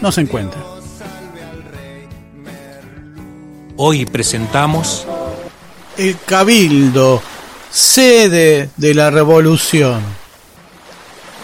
no se encuentra. Hoy presentamos El Cabildo, sede de la revolución.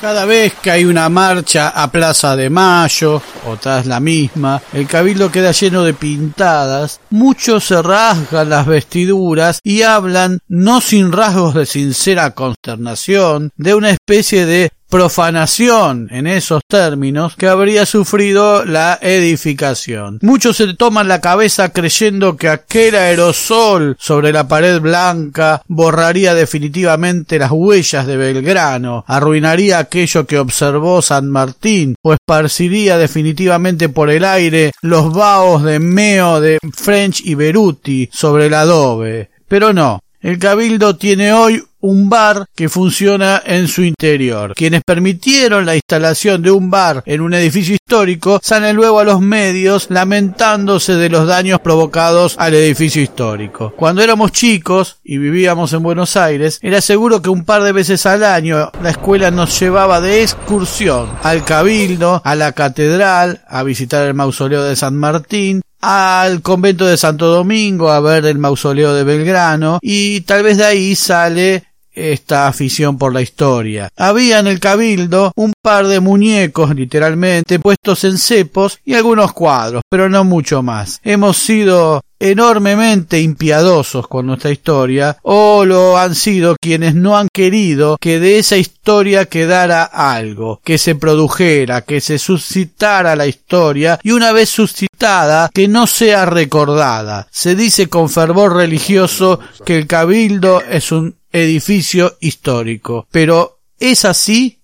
Cada vez que hay una marcha a Plaza de Mayo, o tras la misma, el cabildo queda lleno de pintadas, muchos se rasgan las vestiduras y hablan, no sin rasgos de sincera consternación, de una especie de profanación en esos términos que habría sufrido la edificación. Muchos se toman la cabeza creyendo que aquel aerosol sobre la pared blanca borraría definitivamente las huellas de Belgrano, arruinaría aquello que observó San Martín o esparciría definitivamente por el aire los vaos de meo de French y Beruti sobre el adobe. Pero no, el Cabildo tiene hoy un bar que funciona en su interior. Quienes permitieron la instalación de un bar en un edificio histórico salen luego a los medios lamentándose de los daños provocados al edificio histórico. Cuando éramos chicos y vivíamos en Buenos Aires, era seguro que un par de veces al año la escuela nos llevaba de excursión al Cabildo, a la catedral, a visitar el mausoleo de San Martín, al convento de Santo Domingo a ver el mausoleo de Belgrano y tal vez de ahí sale esta afición por la historia. Había en el cabildo un par de muñecos, literalmente, puestos en cepos y algunos cuadros, pero no mucho más. Hemos sido enormemente impiadosos con nuestra historia o lo han sido quienes no han querido que de esa historia quedara algo, que se produjera, que se suscitara la historia y una vez suscitada que no sea recordada. Se dice con fervor religioso que el cabildo es un edificio histórico, pero ¿es así?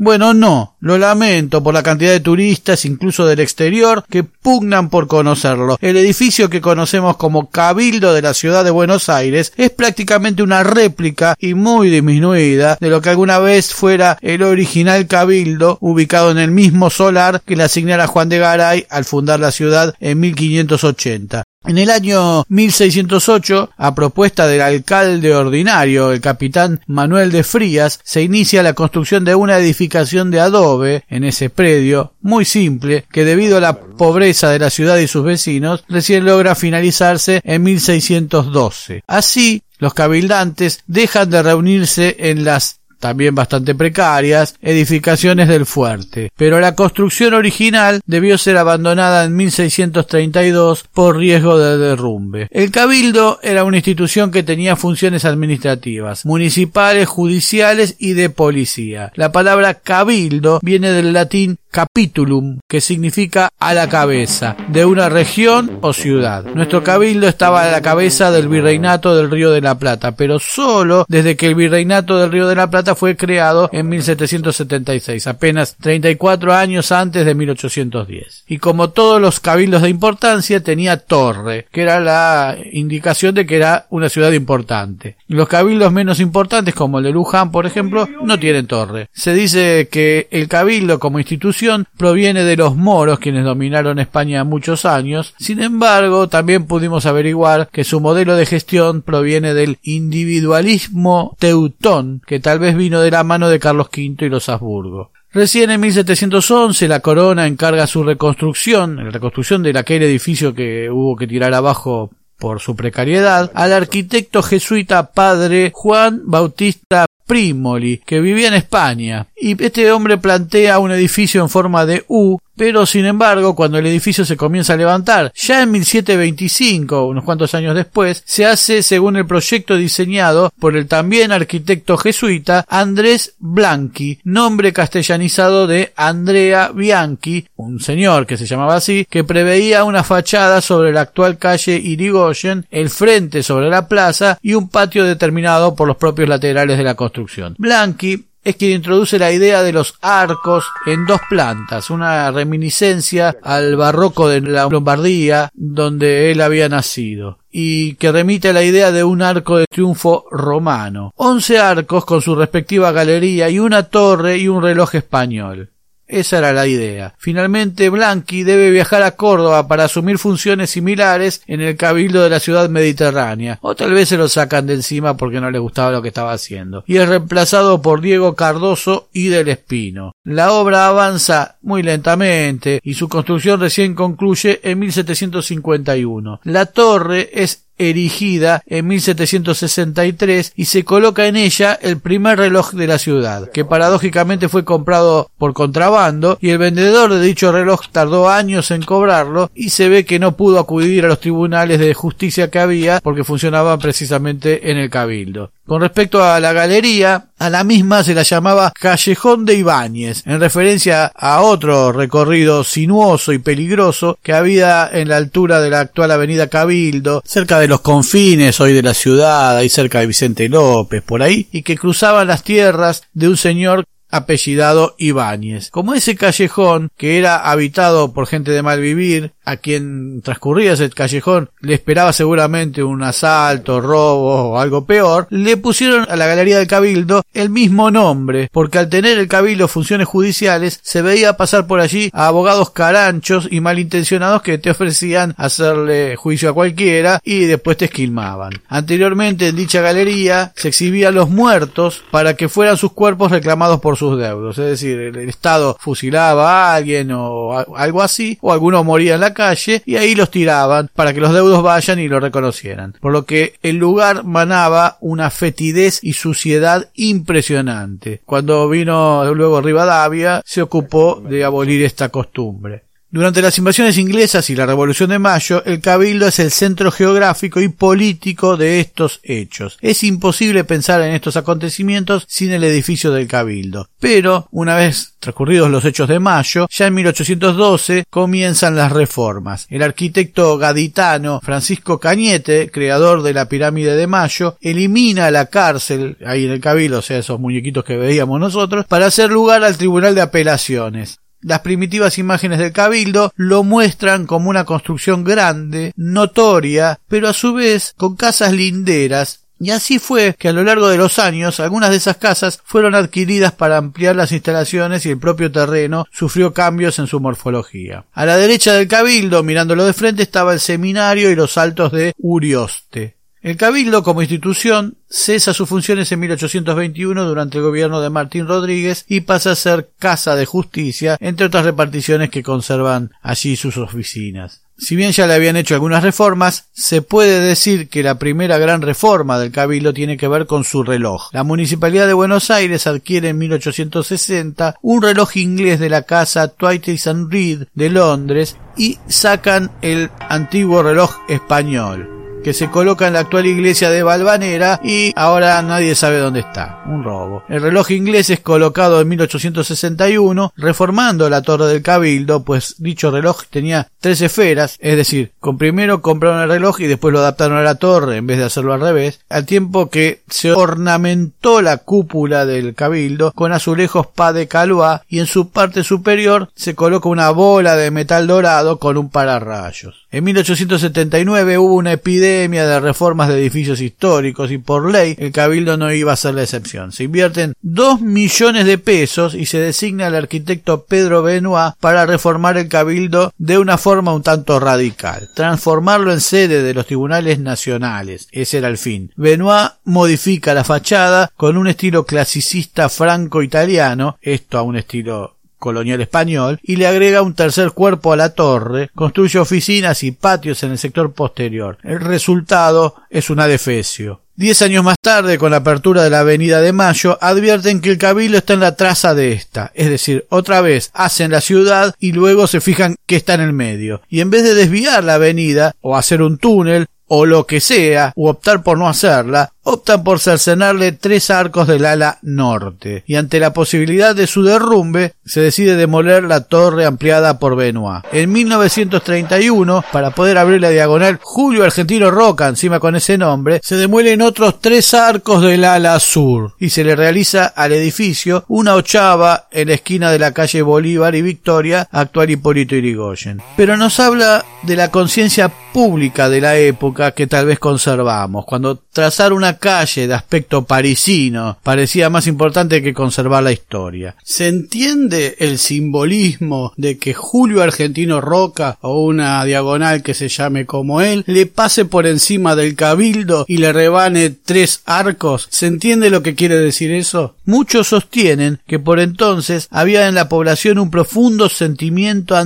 Bueno, no, lo lamento por la cantidad de turistas, incluso del exterior, que pugnan por conocerlo. El edificio que conocemos como Cabildo de la ciudad de Buenos Aires es prácticamente una réplica y muy disminuida de lo que alguna vez fuera el original Cabildo, ubicado en el mismo solar que le asignara Juan de Garay al fundar la ciudad en 1580. En el año 1608, a propuesta del alcalde ordinario, el capitán Manuel de Frías, se inicia la construcción de una edificación de adobe en ese predio, muy simple, que debido a la pobreza de la ciudad y sus vecinos, recién logra finalizarse en 1612. Así, los cabildantes dejan de reunirse en las también bastante precarias, edificaciones del fuerte, pero la construcción original debió ser abandonada en 1632 por riesgo de derrumbe. El cabildo era una institución que tenía funciones administrativas, municipales, judiciales y de policía. La palabra cabildo viene del latín capitulum, que significa a la cabeza, de una región o ciudad. Nuestro cabildo estaba a la cabeza del virreinato del Río de la Plata, pero solo desde que el virreinato del Río de la Plata fue creado en 1776, apenas 34 años antes de 1810. Y como todos los cabildos de importancia, tenía torre, que era la indicación de que era una ciudad importante. Los cabildos menos importantes, como el de Luján, por ejemplo, no tienen torre. Se dice que el cabildo como institución proviene de los moros, quienes dominaron España muchos años. Sin embargo, también pudimos averiguar que su modelo de gestión proviene del individualismo teutón, que tal vez vino de la mano de Carlos V y los Habsburgo. Recién en 1711 la corona encarga su reconstrucción, la reconstrucción de aquel edificio que hubo que tirar abajo por su precariedad, al arquitecto jesuita padre Juan Bautista Primoli, que vivía en España, y este hombre plantea un edificio en forma de U pero sin embargo, cuando el edificio se comienza a levantar, ya en 1725, unos cuantos años después, se hace según el proyecto diseñado por el también arquitecto jesuita Andrés Blanqui, nombre castellanizado de Andrea Bianchi, un señor que se llamaba así, que preveía una fachada sobre la actual calle Irigoyen, el frente sobre la plaza y un patio determinado por los propios laterales de la construcción. Blanqui es quien introduce la idea de los arcos en dos plantas, una reminiscencia al barroco de la Lombardía, donde él había nacido y que remite a la idea de un arco de triunfo romano. Once arcos con su respectiva galería y una torre y un reloj español. Esa era la idea. Finalmente, Blanqui debe viajar a Córdoba para asumir funciones similares en el cabildo de la ciudad mediterránea, o tal vez se lo sacan de encima porque no le gustaba lo que estaba haciendo, y es reemplazado por Diego Cardoso y del Espino. La obra avanza muy lentamente y su construcción recién concluye en 1751. La torre es erigida en 1763 y se coloca en ella el primer reloj de la ciudad, que paradójicamente fue comprado por contrabando y el vendedor de dicho reloj tardó años en cobrarlo y se ve que no pudo acudir a los tribunales de justicia que había porque funcionaban precisamente en el cabildo. Con respecto a la galería, a la misma se la llamaba Callejón de Ibáñez, en referencia a otro recorrido sinuoso y peligroso que había en la altura de la actual avenida Cabildo, cerca de los confines hoy de la ciudad, ahí cerca de Vicente López, por ahí, y que cruzaban las tierras de un señor apellidado Ibáñez. Como ese callejón, que era habitado por gente de mal vivir, a quien transcurría ese callejón le esperaba seguramente un asalto, robo o algo peor, le pusieron a la Galería del Cabildo el mismo nombre, porque al tener el Cabildo funciones judiciales, se veía pasar por allí a abogados caranchos y malintencionados que te ofrecían hacerle juicio a cualquiera y después te esquilmaban. Anteriormente en dicha galería se exhibían los muertos para que fueran sus cuerpos reclamados por sus deudos, es decir, el Estado fusilaba a alguien o algo así, o alguno moría en la calle y ahí los tiraban para que los deudos vayan y lo reconocieran. Por lo que el lugar manaba una fetidez y suciedad impresionante. Cuando vino luego Rivadavia se ocupó de abolir esta costumbre. Durante las invasiones inglesas y la Revolución de Mayo, el Cabildo es el centro geográfico y político de estos hechos. Es imposible pensar en estos acontecimientos sin el edificio del Cabildo. Pero, una vez transcurridos los hechos de Mayo, ya en 1812 comienzan las reformas. El arquitecto gaditano Francisco Cañete, creador de la pirámide de Mayo, elimina la cárcel, ahí en el Cabildo, o sea, esos muñequitos que veíamos nosotros, para hacer lugar al Tribunal de Apelaciones. Las primitivas imágenes del cabildo lo muestran como una construcción grande, notoria, pero a su vez con casas linderas y así fue que a lo largo de los años algunas de esas casas fueron adquiridas para ampliar las instalaciones y el propio terreno sufrió cambios en su morfología. A la derecha del cabildo, mirándolo de frente, estaba el seminario y los altos de Urioste. El Cabildo como institución cesa sus funciones en 1821 durante el gobierno de Martín Rodríguez y pasa a ser Casa de Justicia, entre otras reparticiones que conservan allí sus oficinas. Si bien ya le habían hecho algunas reformas, se puede decir que la primera gran reforma del Cabildo tiene que ver con su reloj. La Municipalidad de Buenos Aires adquiere en 1860 un reloj inglés de la casa Twighty Reed de Londres y sacan el antiguo reloj español que se coloca en la actual iglesia de Valvanera y ahora nadie sabe dónde está. Un robo. El reloj inglés es colocado en 1861, reformando la torre del cabildo, pues dicho reloj tenía tres esferas, es decir, con primero compraron el reloj y después lo adaptaron a la torre en vez de hacerlo al revés, al tiempo que se ornamentó la cúpula del cabildo con azulejos pa de Calois y en su parte superior se coloca una bola de metal dorado con un pararrayos. En 1879 hubo una epidemia de reformas de edificios históricos y por ley el cabildo no iba a ser la excepción. Se invierten dos millones de pesos y se designa al arquitecto Pedro Benoit para reformar el cabildo de una forma un tanto radical, transformarlo en sede de los tribunales nacionales. Ese era el fin. Benoit modifica la fachada con un estilo clasicista franco-italiano, esto a un estilo colonial español y le agrega un tercer cuerpo a la torre, construye oficinas y patios en el sector posterior. El resultado es un adefesio. Diez años más tarde, con la apertura de la Avenida de Mayo, advierten que el cabildo está en la traza de esta, es decir, otra vez hacen la ciudad y luego se fijan que está en el medio. Y en vez de desviar la avenida o hacer un túnel, o lo que sea, u optar por no hacerla, optan por cercenarle tres arcos del ala norte, y ante la posibilidad de su derrumbe, se decide demoler la torre ampliada por Benoit. En 1931, para poder abrir la diagonal Julio Argentino Roca, encima con ese nombre, se demuelen otros tres arcos del ala sur, y se le realiza al edificio una ochava en la esquina de la calle Bolívar y Victoria, actual Hipólito Irigoyen. Pero nos habla de la conciencia pública de la época que tal vez conservamos, cuando trazar una calle de aspecto parisino parecía más importante que conservar la historia. ¿Se entiende el simbolismo de que Julio Argentino Roca o una diagonal que se llame como él le pase por encima del cabildo y le rebane tres arcos? ¿Se entiende lo que quiere decir eso? Muchos sostienen que por entonces había en la población un profundo sentimiento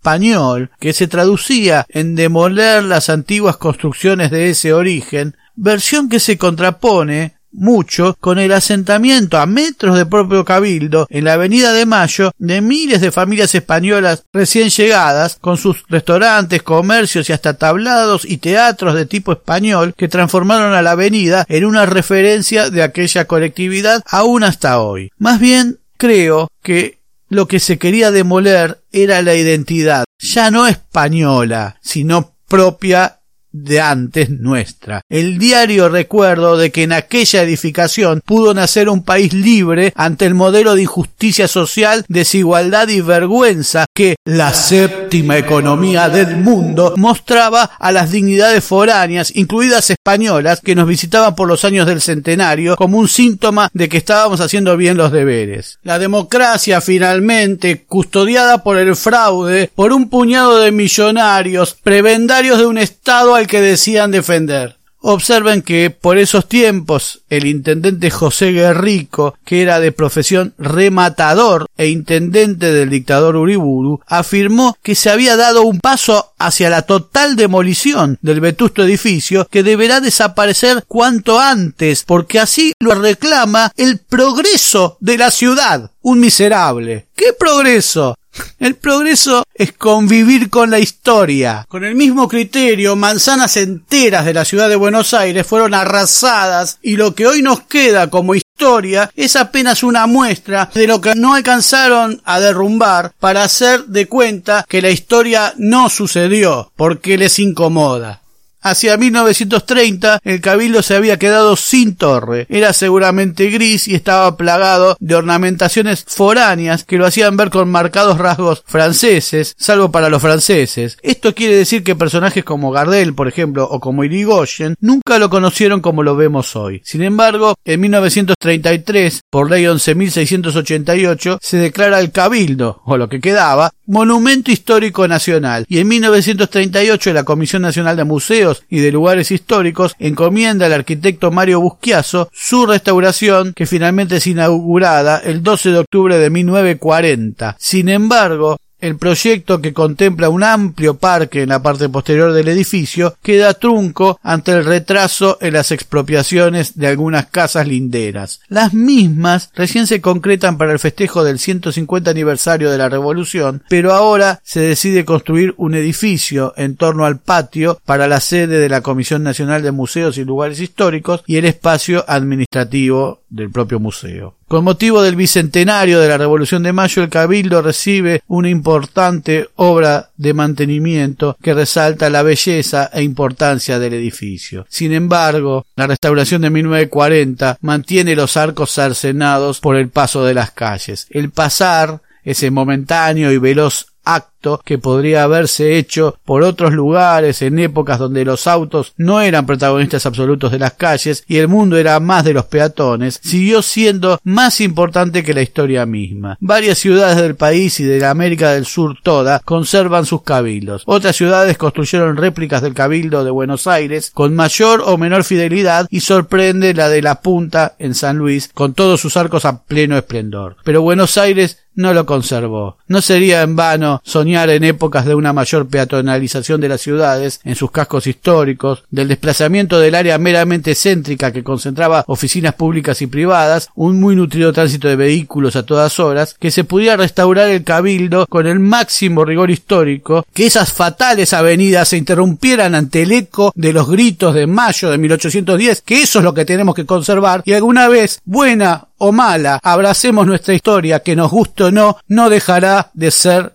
antiespañol que se traducía en demoler las antiguas construcciones de ese origen versión que se contrapone mucho con el asentamiento a metros de propio cabildo en la avenida de Mayo de miles de familias españolas recién llegadas con sus restaurantes, comercios y hasta tablados y teatros de tipo español que transformaron a la avenida en una referencia de aquella colectividad aún hasta hoy. Más bien creo que lo que se quería demoler era la identidad, ya no española, sino propia de antes nuestra. El diario recuerdo de que en aquella edificación pudo nacer un país libre ante el modelo de injusticia social, desigualdad y vergüenza que la séptima economía del mundo mostraba a las dignidades foráneas, incluidas españolas, que nos visitaban por los años del centenario como un síntoma de que estábamos haciendo bien los deberes. La democracia finalmente, custodiada por el fraude, por un puñado de millonarios, prebendarios de un Estado que decían defender. Observen que por esos tiempos el intendente José Guerrico, que era de profesión rematador e intendente del dictador Uriburu, afirmó que se había dado un paso hacia la total demolición del vetusto edificio que deberá desaparecer cuanto antes, porque así lo reclama el progreso de la ciudad. Un miserable. ¿Qué progreso? El progreso es convivir con la historia. Con el mismo criterio, manzanas enteras de la ciudad de Buenos Aires fueron arrasadas y lo que hoy nos queda como historia es apenas una muestra de lo que no alcanzaron a derrumbar para hacer de cuenta que la historia no sucedió porque les incomoda. Hacia 1930 el cabildo se había quedado sin torre. Era seguramente gris y estaba plagado de ornamentaciones foráneas que lo hacían ver con marcados rasgos franceses, salvo para los franceses. Esto quiere decir que personajes como Gardel, por ejemplo, o como Irigoyen, nunca lo conocieron como lo vemos hoy. Sin embargo, en 1933, por ley 11.688, se declara el cabildo, o lo que quedaba, monumento histórico nacional. Y en 1938 la Comisión Nacional de Museos y de lugares históricos encomienda al arquitecto Mario Busquiazo su restauración que finalmente es inaugurada el 12 de octubre de 1940. Sin embargo, el proyecto, que contempla un amplio parque en la parte posterior del edificio, queda trunco ante el retraso en las expropiaciones de algunas casas linderas. Las mismas recién se concretan para el festejo del 150 aniversario de la Revolución, pero ahora se decide construir un edificio en torno al patio para la sede de la Comisión Nacional de Museos y Lugares Históricos y el espacio administrativo del propio museo. Con motivo del bicentenario de la Revolución de Mayo, el Cabildo recibe una importante obra de mantenimiento que resalta la belleza e importancia del edificio. Sin embargo, la restauración de 1940 mantiene los arcos cercenados por el paso de las calles. El pasar ese momentáneo y veloz acto que podría haberse hecho por otros lugares en épocas donde los autos no eran protagonistas absolutos de las calles y el mundo era más de los peatones, siguió siendo más importante que la historia misma. Varias ciudades del país y de la América del Sur toda conservan sus cabildos. Otras ciudades construyeron réplicas del cabildo de Buenos Aires con mayor o menor fidelidad y sorprende la de la Punta en San Luis con todos sus arcos a pleno esplendor. Pero Buenos Aires no lo conservó. No sería en vano en épocas de una mayor peatonalización de las ciudades, en sus cascos históricos, del desplazamiento del área meramente céntrica que concentraba oficinas públicas y privadas, un muy nutrido tránsito de vehículos a todas horas, que se pudiera restaurar el cabildo con el máximo rigor histórico, que esas fatales avenidas se interrumpieran ante el eco de los gritos de mayo de 1810, que eso es lo que tenemos que conservar, y alguna vez, buena o mala, abracemos nuestra historia, que nos guste o no, no dejará de ser